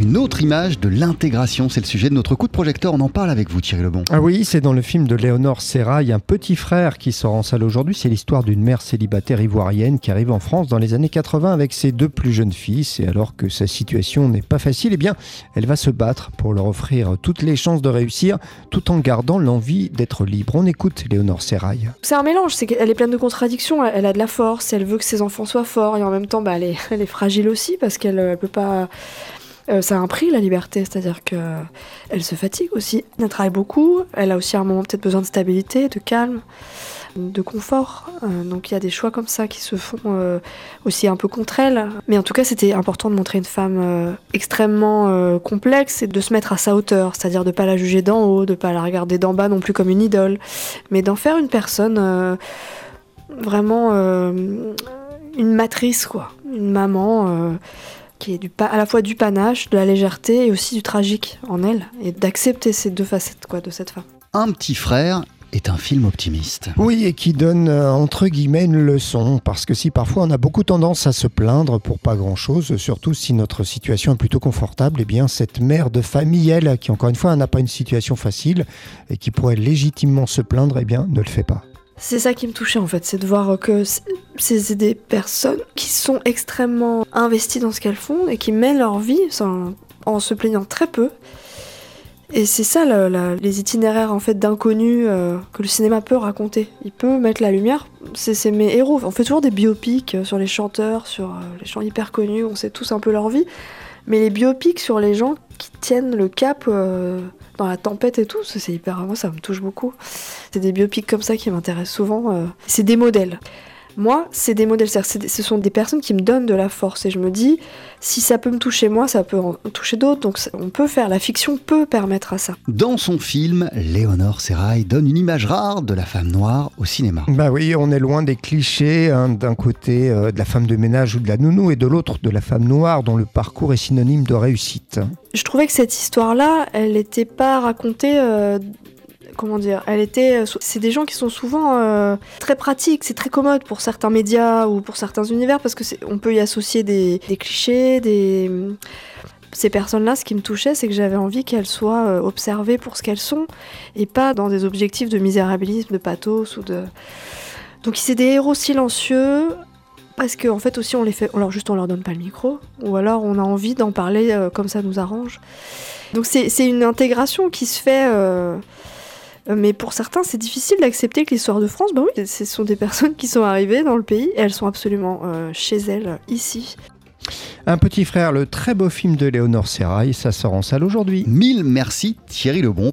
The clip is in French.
une autre image de l'intégration. C'est le sujet de notre coup de projecteur. On en parle avec vous, Thierry Lebon. Ah oui, c'est dans le film de Léonore Serrail, un petit frère qui sort en salle aujourd'hui. C'est l'histoire d'une mère célibataire ivoirienne qui arrive en France dans les années 80 avec ses deux plus jeunes fils. Et alors que sa situation n'est pas facile, eh bien, elle va se battre pour leur offrir toutes les chances de réussir tout en gardant l'envie d'être libre. On écoute Léonore Serrail. C'est un mélange, c'est qu'elle est pleine de contradictions. Elle a de la force, elle veut que ses enfants soient forts et en même temps, bah, elle, est, elle est fragile aussi parce qu'elle ne peut pas euh, ça a un prix la liberté, c'est-à-dire que elle se fatigue aussi. Elle travaille beaucoup. Elle a aussi à un moment peut-être besoin de stabilité, de calme, de confort. Euh, donc il y a des choix comme ça qui se font euh, aussi un peu contre elle. Mais en tout cas, c'était important de montrer une femme extrêmement complexe et de se mettre à sa hauteur, c'est-à-dire de pas la juger d'en haut, de pas la regarder d'en bas non plus comme une idole, mais d'en faire une personne vraiment une matrice quoi, une maman qui est du à la fois du panache, de la légèreté et aussi du tragique en elle, et d'accepter ces deux facettes quoi, de cette femme. Un petit frère est un film optimiste. Oui, et qui donne euh, entre guillemets une leçon, parce que si parfois on a beaucoup tendance à se plaindre pour pas grand-chose, surtout si notre situation est plutôt confortable, eh bien cette mère de famille, elle, qui encore une fois n'a pas une situation facile et qui pourrait légitimement se plaindre, eh bien ne le fait pas. C'est ça qui me touchait en fait, c'est de voir que c'est des personnes qui sont extrêmement investies dans ce qu'elles font et qui mènent leur vie en se plaignant très peu. Et c'est ça les itinéraires en fait d'inconnus euh, que le cinéma peut raconter. Il peut mettre la lumière. C'est mes héros. On fait toujours des biopics sur les chanteurs, sur euh, les gens hyper connus. On sait tous un peu leur vie. Mais les biopics sur les gens qui tiennent le cap euh, dans la tempête et tout, c'est hyper. Moi, ça me touche beaucoup. C'est des biopics comme ça qui m'intéressent souvent. Euh. C'est des modèles. Moi, c'est des modèles, ce sont des personnes qui me donnent de la force et je me dis, si ça peut me toucher moi, ça peut en toucher d'autres, donc on peut faire, la fiction peut permettre à ça. Dans son film, Léonore Serrail donne une image rare de la femme noire au cinéma. Bah oui, on est loin des clichés, hein, d'un côté euh, de la femme de ménage ou de la nounou et de l'autre de la femme noire dont le parcours est synonyme de réussite. Je trouvais que cette histoire-là, elle n'était pas racontée euh, comment dire, euh, c'est des gens qui sont souvent euh, très pratiques, c'est très commode pour certains médias ou pour certains univers parce que on peut y associer des, clichés, des ces personnes-là, ce qui me touchait, c'est que j'avais envie qu'elles soient euh, observées pour ce qu'elles sont et pas dans des objectifs de misérabilisme, de pathos ou de. Donc c'est des héros silencieux parce qu'en en fait aussi on les fait, leur juste on leur donne pas le micro ou alors on a envie d'en parler comme ça nous arrange. Donc c'est une intégration qui se fait. Mais pour certains, c'est difficile d'accepter que l'histoire de France, bah oui, ce sont des personnes qui sont arrivées dans le pays et elles sont absolument euh, chez elles, ici. Un petit frère, le très beau film de Léonore Serrail, ça sort en salle aujourd'hui. Mille merci Thierry Lebon.